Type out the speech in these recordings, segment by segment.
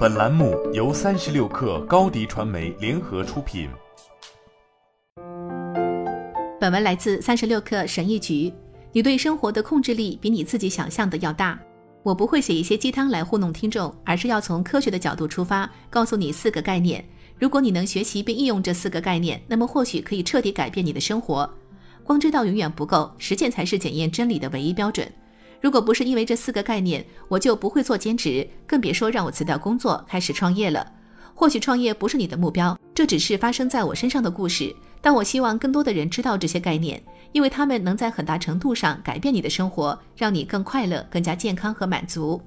本栏目由三十六氪高低传媒联合出品。本文来自三十六氪神译局。你对生活的控制力比你自己想象的要大。我不会写一些鸡汤来糊弄听众，而是要从科学的角度出发，告诉你四个概念。如果你能学习并应用这四个概念，那么或许可以彻底改变你的生活。光知道永远不够，实践才是检验真理的唯一标准。如果不是因为这四个概念，我就不会做兼职，更别说让我辞掉工作开始创业了。或许创业不是你的目标，这只是发生在我身上的故事。但我希望更多的人知道这些概念，因为他们能在很大程度上改变你的生活，让你更快乐、更加健康和满足。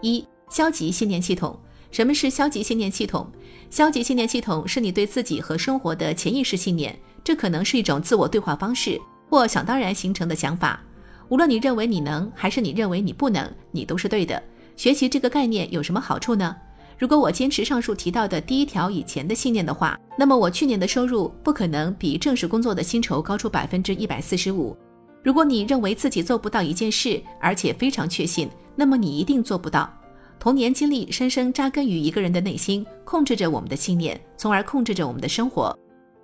一、消极信念系统。什么是消极信念系统？消极信念系统是你对自己和生活的潜意识信念，这可能是一种自我对话方式，或想当然形成的想法。无论你认为你能，还是你认为你不能，你都是对的。学习这个概念有什么好处呢？如果我坚持上述提到的第一条以前的信念的话，那么我去年的收入不可能比正式工作的薪酬高出百分之一百四十五。如果你认为自己做不到一件事，而且非常确信，那么你一定做不到。童年经历深深扎根于一个人的内心，控制着我们的信念，从而控制着我们的生活。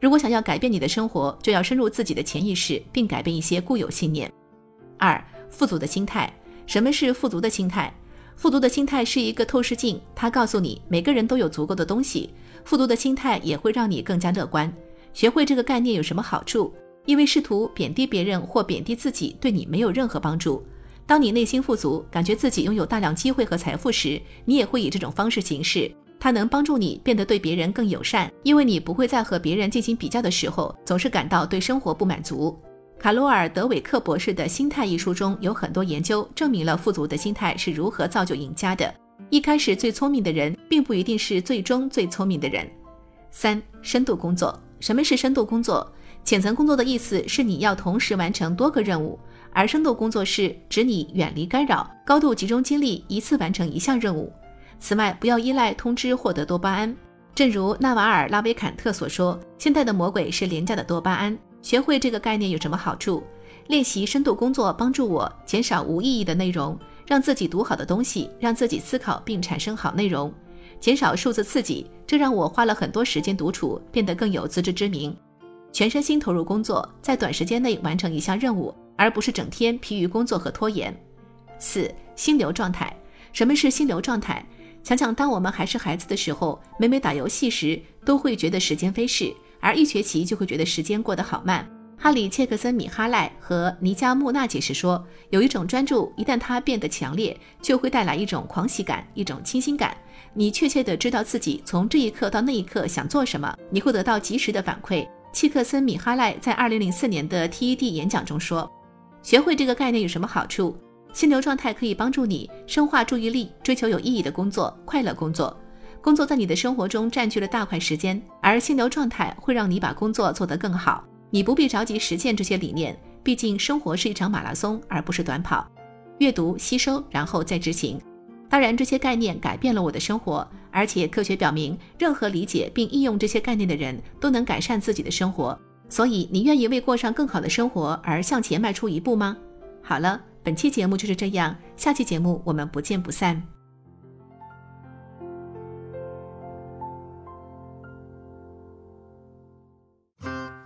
如果想要改变你的生活，就要深入自己的潜意识，并改变一些固有信念。二、富足的心态。什么是富足的心态？富足的心态是一个透视镜，它告诉你每个人都有足够的东西。富足的心态也会让你更加乐观。学会这个概念有什么好处？因为试图贬低别人或贬低自己，对你没有任何帮助。当你内心富足，感觉自己拥有大量机会和财富时，你也会以这种方式行事。它能帮助你变得对别人更友善，因为你不会在和别人进行比较的时候，总是感到对生活不满足。卡罗尔·德韦克博士的心态一书中有很多研究，证明了富足的心态是如何造就赢家的。一开始最聪明的人，并不一定是最终最聪明的人。三、深度工作。什么是深度工作？浅层工作的意思是你要同时完成多个任务，而深度工作是指你远离干扰，高度集中精力，一次完成一项任务。此外，不要依赖通知获得多巴胺。正如纳瓦尔·拉维坎特所说：“现在的魔鬼是廉价的多巴胺。”学会这个概念有什么好处？练习深度工作帮助我减少无意义的内容，让自己读好的东西，让自己思考并产生好内容，减少数字刺激，这让我花了很多时间独处，变得更有自知之明。全身心投入工作，在短时间内完成一项任务，而不是整天疲于工作和拖延。四、心流状态。什么是心流状态？想想当我们还是孩子的时候，每每打游戏时，都会觉得时间飞逝。而一学期就会觉得时间过得好慢。哈里切克森米哈赖和尼加穆纳解释说，有一种专注，一旦它变得强烈，就会带来一种狂喜感，一种清新感。你确切地知道自己从这一刻到那一刻想做什么，你会得到及时的反馈。切克森米哈赖在二零零四年的 TED 演讲中说：“学会这个概念有什么好处？心流状态可以帮助你深化注意力，追求有意义的工作，快乐工作。”工作在你的生活中占据了大块时间，而心流状态会让你把工作做得更好。你不必着急实践这些理念，毕竟生活是一场马拉松，而不是短跑。阅读、吸收，然后再执行。当然，这些概念改变了我的生活，而且科学表明，任何理解并应用这些概念的人都能改善自己的生活。所以，你愿意为过上更好的生活而向前迈出一步吗？好了，本期节目就是这样，下期节目我们不见不散。